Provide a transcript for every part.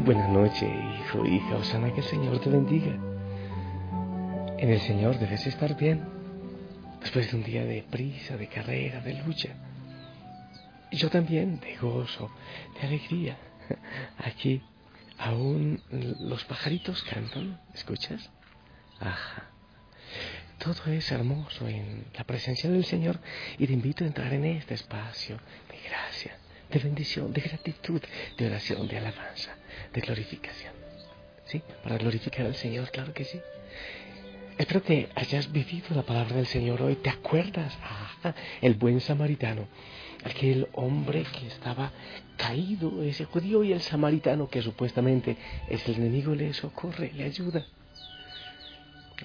Muy buena noche, hijo, hija. Osana, que el Señor te bendiga. En el Señor debes estar bien. Después de un día de prisa, de carrera, de lucha. Yo también, de gozo, de alegría. Aquí aún los pajaritos cantan. ¿Escuchas? Ajá. Todo es hermoso en la presencia del Señor y te invito a entrar en este espacio de gracia, de bendición, de gratitud, de oración, de alabanza, de glorificación. ¿Sí? Para glorificar al Señor, claro que sí. Espero que hayas vivido la palabra del Señor hoy. ¿Te acuerdas? Ah, el buen samaritano. Aquel hombre que estaba caído, ese judío y el samaritano que supuestamente es el enemigo, le socorre, le ayuda.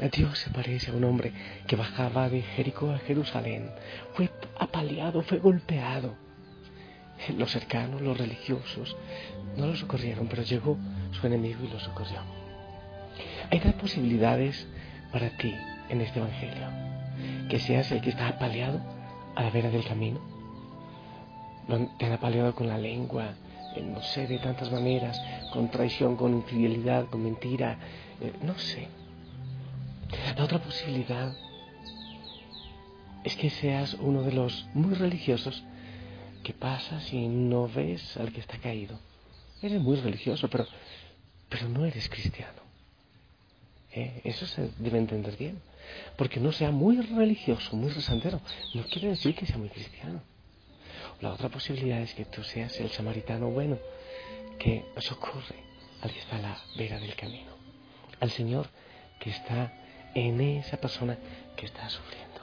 A Dios se parece a un hombre que bajaba de Jericó a Jerusalén. Fue apaleado, fue golpeado. Los cercanos, los religiosos, no lo socorrieron, pero llegó su enemigo y lo socorrió. Hay tres posibilidades para ti en este Evangelio. Que seas el que está apaleado a la vera del camino. Te han apaleado con la lengua, no sé, de tantas maneras, con traición, con infidelidad, con mentira, eh, no sé la otra posibilidad es que seas uno de los muy religiosos que pasas y no ves al que está caído. Eres muy religioso, pero, pero no eres cristiano. ¿Eh? Eso se debe entender bien. Porque no sea muy religioso, muy resantero, no quiere decir que sea muy cristiano. La otra posibilidad es que tú seas el samaritano bueno que socorre al que está a la vera del camino, al Señor que está en esa persona que está sufriendo.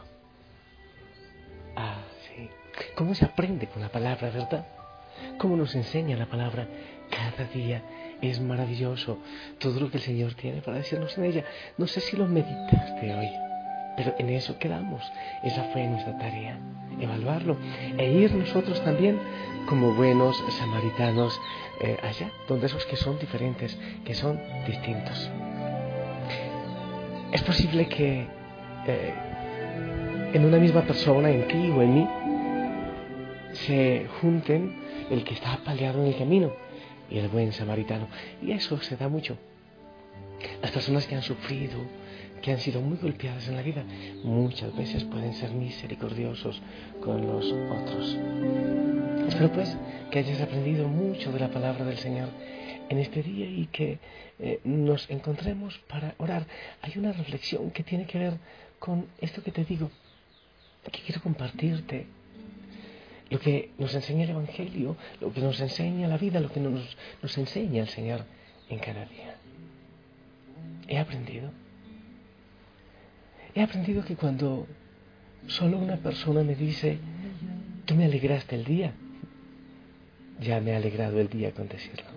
Ah. ¿Cómo se aprende con la palabra, verdad? ¿Cómo nos enseña la palabra cada día? Es maravilloso todo lo que el Señor tiene para decirnos en ella. No sé si lo meditaste hoy, pero en eso quedamos. Esa fue nuestra tarea, evaluarlo e ir nosotros también como buenos samaritanos eh, allá, donde esos que son diferentes, que son distintos. Es posible que eh, en una misma persona, en ti o en mí, se junten el que está apaleado en el camino y el buen samaritano. Y eso se da mucho. Las personas que han sufrido, que han sido muy golpeadas en la vida, muchas veces pueden ser misericordiosos con los otros. Espero pues que hayas aprendido mucho de la palabra del Señor en este día y que eh, nos encontremos para orar. Hay una reflexión que tiene que ver con esto que te digo, que quiero compartirte. Lo que nos enseña el Evangelio, lo que nos enseña la vida, lo que nos, enseña el Señor en cada día. He aprendido. He aprendido que cuando solo una persona me dice, tú me alegraste el día, ya me ha alegrado el día con decirlo.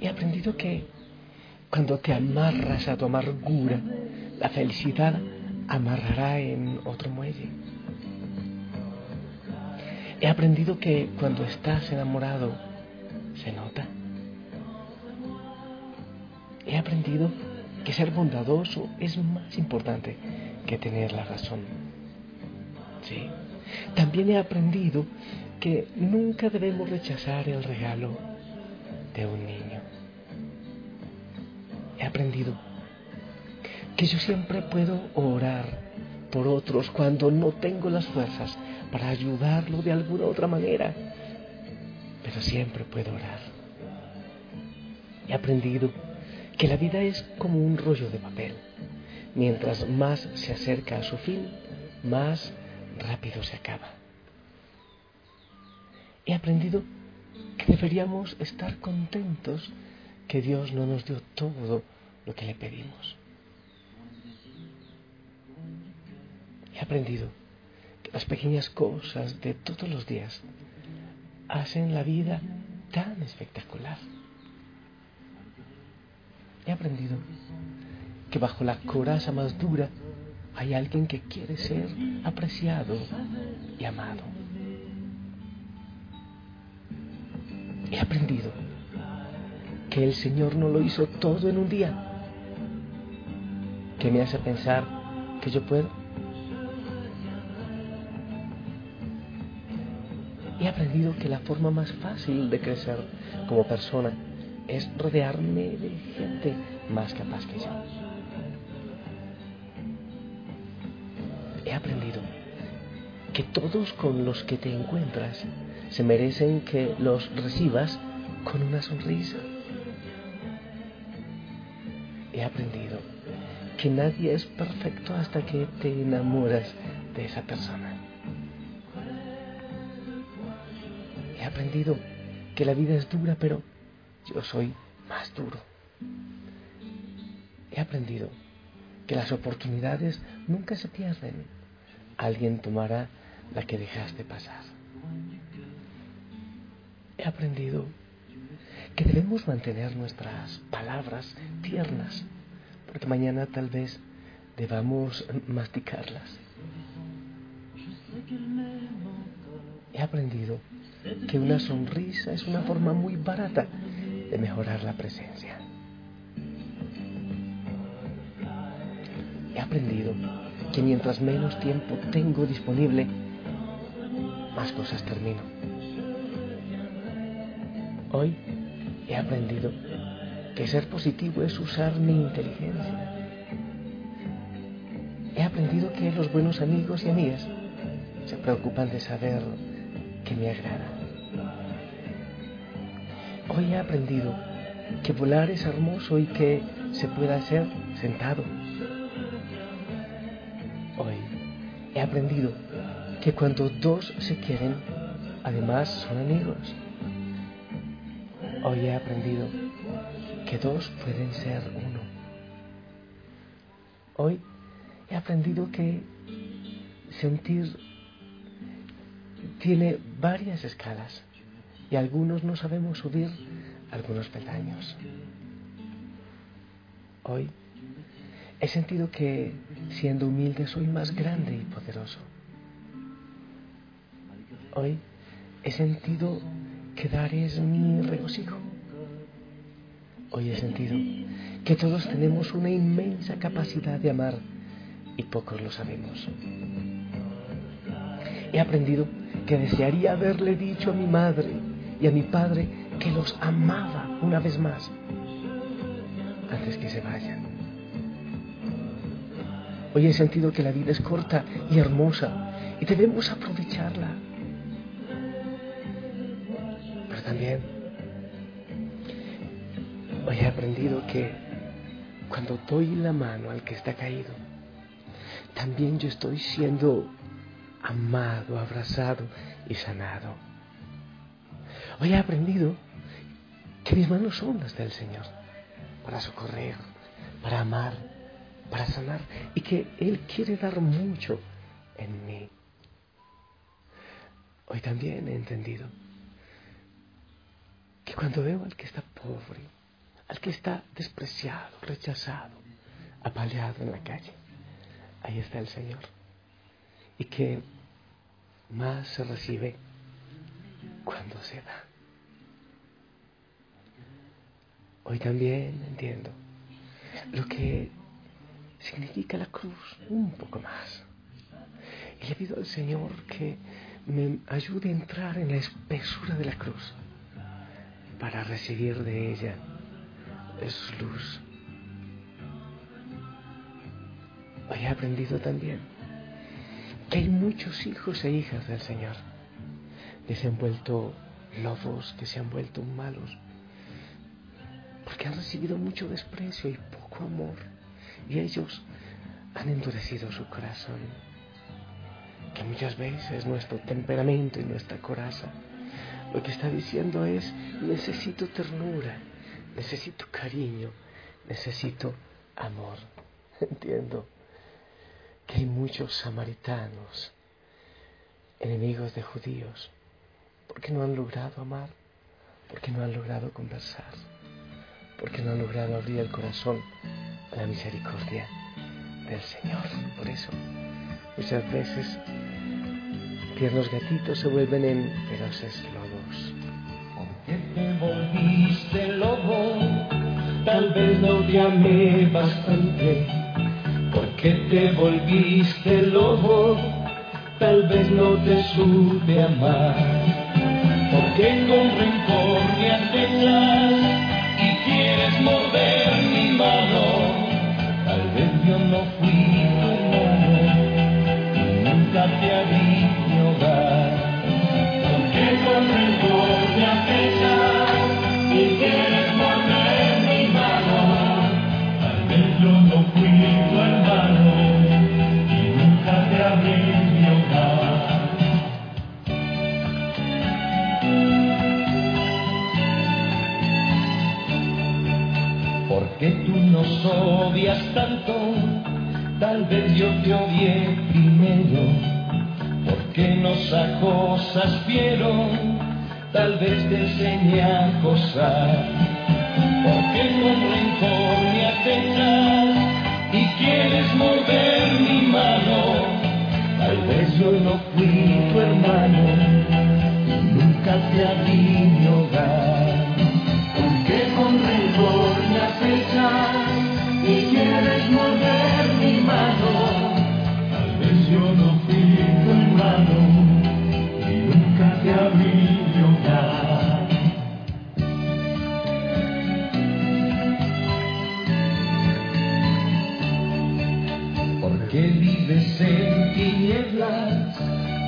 He aprendido que cuando te amarras a tu amargura, la felicidad amarrará en otro muelle. He aprendido que cuando estás enamorado, se nota. He aprendido que ser bondadoso es más importante que tener la razón. Sí. También he aprendido que nunca debemos rechazar el regalo de un niño. He aprendido que yo siempre puedo orar por otros cuando no tengo las fuerzas para ayudarlo de alguna otra manera, pero siempre puedo orar. He aprendido que la vida es como un rollo de papel. Mientras más se acerca a su fin, más rápido se acaba. He aprendido que deberíamos estar contentos que Dios no nos dio todo lo que le pedimos. He aprendido las pequeñas cosas de todos los días hacen la vida tan espectacular. He aprendido que bajo la coraza más dura hay alguien que quiere ser apreciado y amado. He aprendido que el Señor no lo hizo todo en un día, que me hace pensar que yo puedo. Aprendido que la forma más fácil de crecer como persona es rodearme de gente más capaz que yo. He aprendido que todos con los que te encuentras se merecen que los recibas con una sonrisa. He aprendido que nadie es perfecto hasta que te enamoras de esa persona. Aprendido que la vida es dura, pero yo soy más duro. He aprendido que las oportunidades nunca se pierden. Alguien tomará la que dejaste pasar. He aprendido que debemos mantener nuestras palabras tiernas, porque mañana tal vez debamos masticarlas. He aprendido que una sonrisa es una forma muy barata de mejorar la presencia. He aprendido que mientras menos tiempo tengo disponible, más cosas termino. Hoy he aprendido que ser positivo es usar mi inteligencia. He aprendido que los buenos amigos y amigas se preocupan de saber que me agrada. Hoy he aprendido que volar es hermoso y que se puede hacer sentado. Hoy he aprendido que cuando dos se quieren, además son amigos. Hoy he aprendido que dos pueden ser uno. Hoy he aprendido que sentir tiene varias escalas y algunos no sabemos subir algunos peldaños. Hoy he sentido que siendo humilde soy más grande y poderoso. Hoy he sentido que dar es mi regocijo. Hoy he sentido que todos tenemos una inmensa capacidad de amar y pocos lo sabemos. He aprendido que desearía haberle dicho a mi madre y a mi padre que los amaba una vez más antes que se vayan. Hoy he sentido que la vida es corta y hermosa y debemos aprovecharla también hoy he aprendido que cuando doy la mano al que está caído, también yo estoy siendo amado, abrazado y sanado. Hoy he aprendido que mis manos son las del Señor para socorrer, para amar, para sanar y que Él quiere dar mucho en mí. Hoy también he entendido que cuando veo al que está pobre, al que está despreciado, rechazado, apaleado en la calle, ahí está el Señor. Y que más se recibe cuando se da. Hoy también entiendo lo que significa la cruz un poco más. Y le pido al Señor que me ayude a entrar en la espesura de la cruz para recibir de ella su luz. Hoy he aprendido también que hay muchos hijos e hijas del Señor que se han vuelto lobos, que se han vuelto malos, han recibido mucho desprecio y poco amor, y ellos han endurecido su corazón, que muchas veces nuestro temperamento y nuestra coraza lo que está diciendo es, necesito ternura, necesito cariño, necesito amor. Entiendo que hay muchos samaritanos, enemigos de judíos, porque no han logrado amar, porque no han logrado conversar, porque no han logrado abrir el corazón a la misericordia del Señor. Por eso, muchas veces tiernos gatitos se vuelven en feroces lobos. Porque te volviste lobo, tal vez no te amé bastante. Porque te volviste lobo, tal vez no te supe amar. porque con rencor me morder mi mano. Tal vez yo no fui tu hermano nunca te mi hogar. Porque con rencor me acechas ¿Por qué tú nos odias tanto? Tal vez yo te odié primero. ¿Por qué nos acosas fiero? Tal vez te enseñé a acosar. ¿Por qué con rencor me acechas y quieres morder mi mano? Tal vez yo no fui tu hermano y nunca te abrí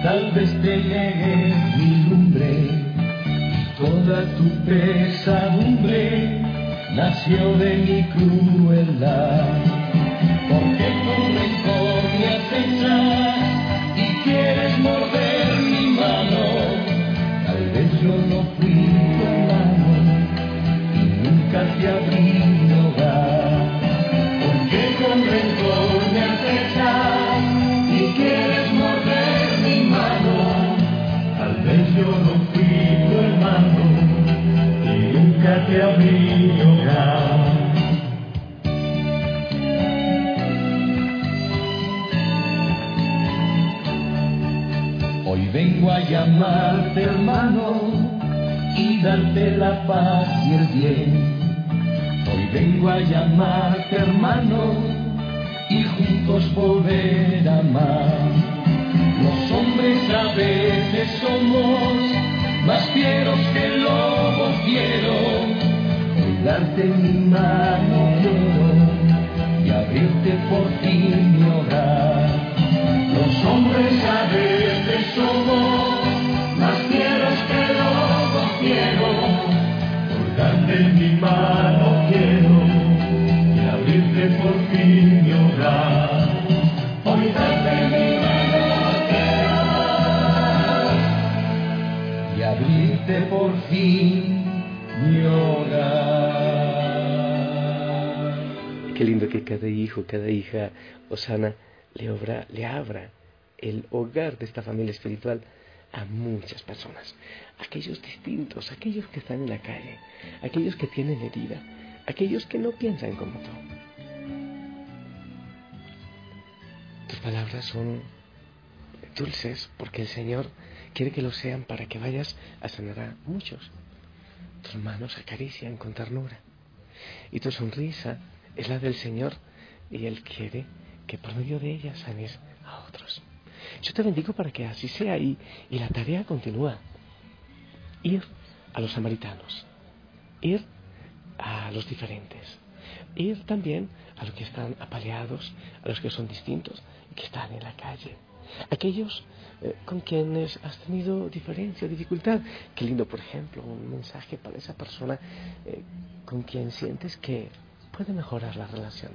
tal vez te negue mi lumbre. Toda tu pesadumbre nació de mi crueldad. Hermano y darte la paz y el bien. Hoy vengo a llamarte hermano y juntos volver a amar. Los hombres a veces somos más fieros que el lobo fiero. Hoy darte mi mano quiero y abrirte por fin mi hogar. Los hombres a veces somos cada hijo, cada hija, Osana, le, obra, le abra el hogar de esta familia espiritual a muchas personas. Aquellos distintos, aquellos que están en la calle, aquellos que tienen herida, aquellos que no piensan como tú. Tus palabras son dulces porque el Señor quiere que lo sean para que vayas a sanar a muchos. Tus manos acarician con ternura y tu sonrisa es la del Señor y Él quiere que por medio de ella sanes a otros. Yo te bendigo para que así sea y, y la tarea continúa. Ir a los samaritanos, ir a los diferentes, ir también a los que están apaleados, a los que son distintos y que están en la calle. Aquellos eh, con quienes has tenido diferencia dificultad. Qué lindo, por ejemplo, un mensaje para esa persona eh, con quien sientes que puede mejorar la relación.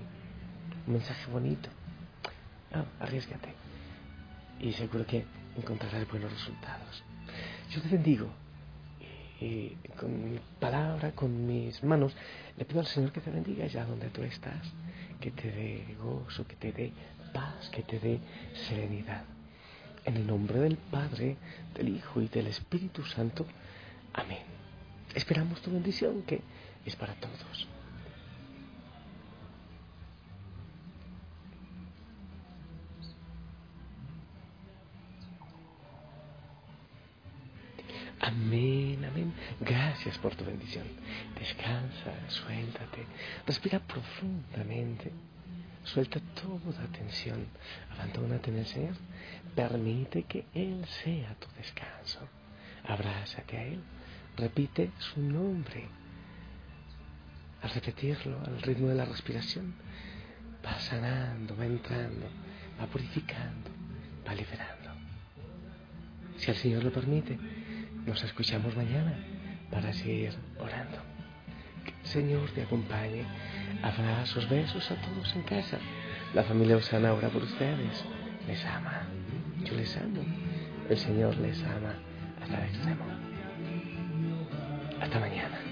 Un mensaje bonito. Ah, arriesgate. Y seguro que encontrarás buenos resultados. Yo te bendigo. Y, con mi palabra, con mis manos, le pido al Señor que te bendiga allá donde tú estás. Que te dé gozo, que te dé paz, que te dé serenidad. En el nombre del Padre, del Hijo y del Espíritu Santo. Amén. Esperamos tu bendición que es para todos. Amén, amén. Gracias por tu bendición. Descansa, suéltate, respira profundamente. Suelta toda tensión, abandónate en el Señor. Permite que Él sea tu descanso. Abrázate a Él repite su nombre. Al repetirlo al ritmo de la respiración, va sanando, va entrando, va purificando, va liberando. Si el Señor lo permite, nos escuchamos mañana para seguir orando. Señor te acompañe. Abrazos, besos a todos en casa. La familia Osana ora por ustedes. Les ama. Yo les amo. El Señor les ama hasta el extremo. Hasta mañana.